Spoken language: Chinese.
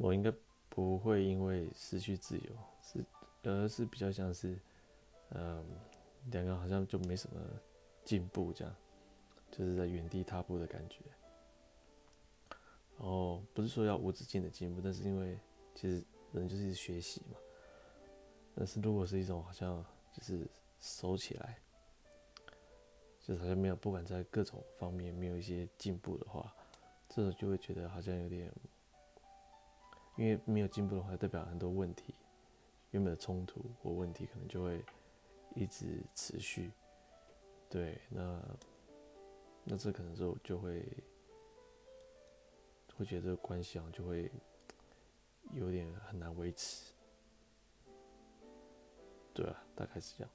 我应该不会因为失去自由，是而是比较像是，嗯，两个好像就没什么进步，这样，就是在原地踏步的感觉。然后不是说要无止境的进步，但是因为其实人就是一直学习嘛。但是如果是一种好像就是收起来，就是好像没有，不管在各种方面没有一些进步的话，这种就会觉得好像有点，因为没有进步的话，代表很多问题，原本的冲突或问题可能就会一直持续。对，那那这可能就就会。会觉得这个关系啊，就会有点很难维持，对啊，大概是这样。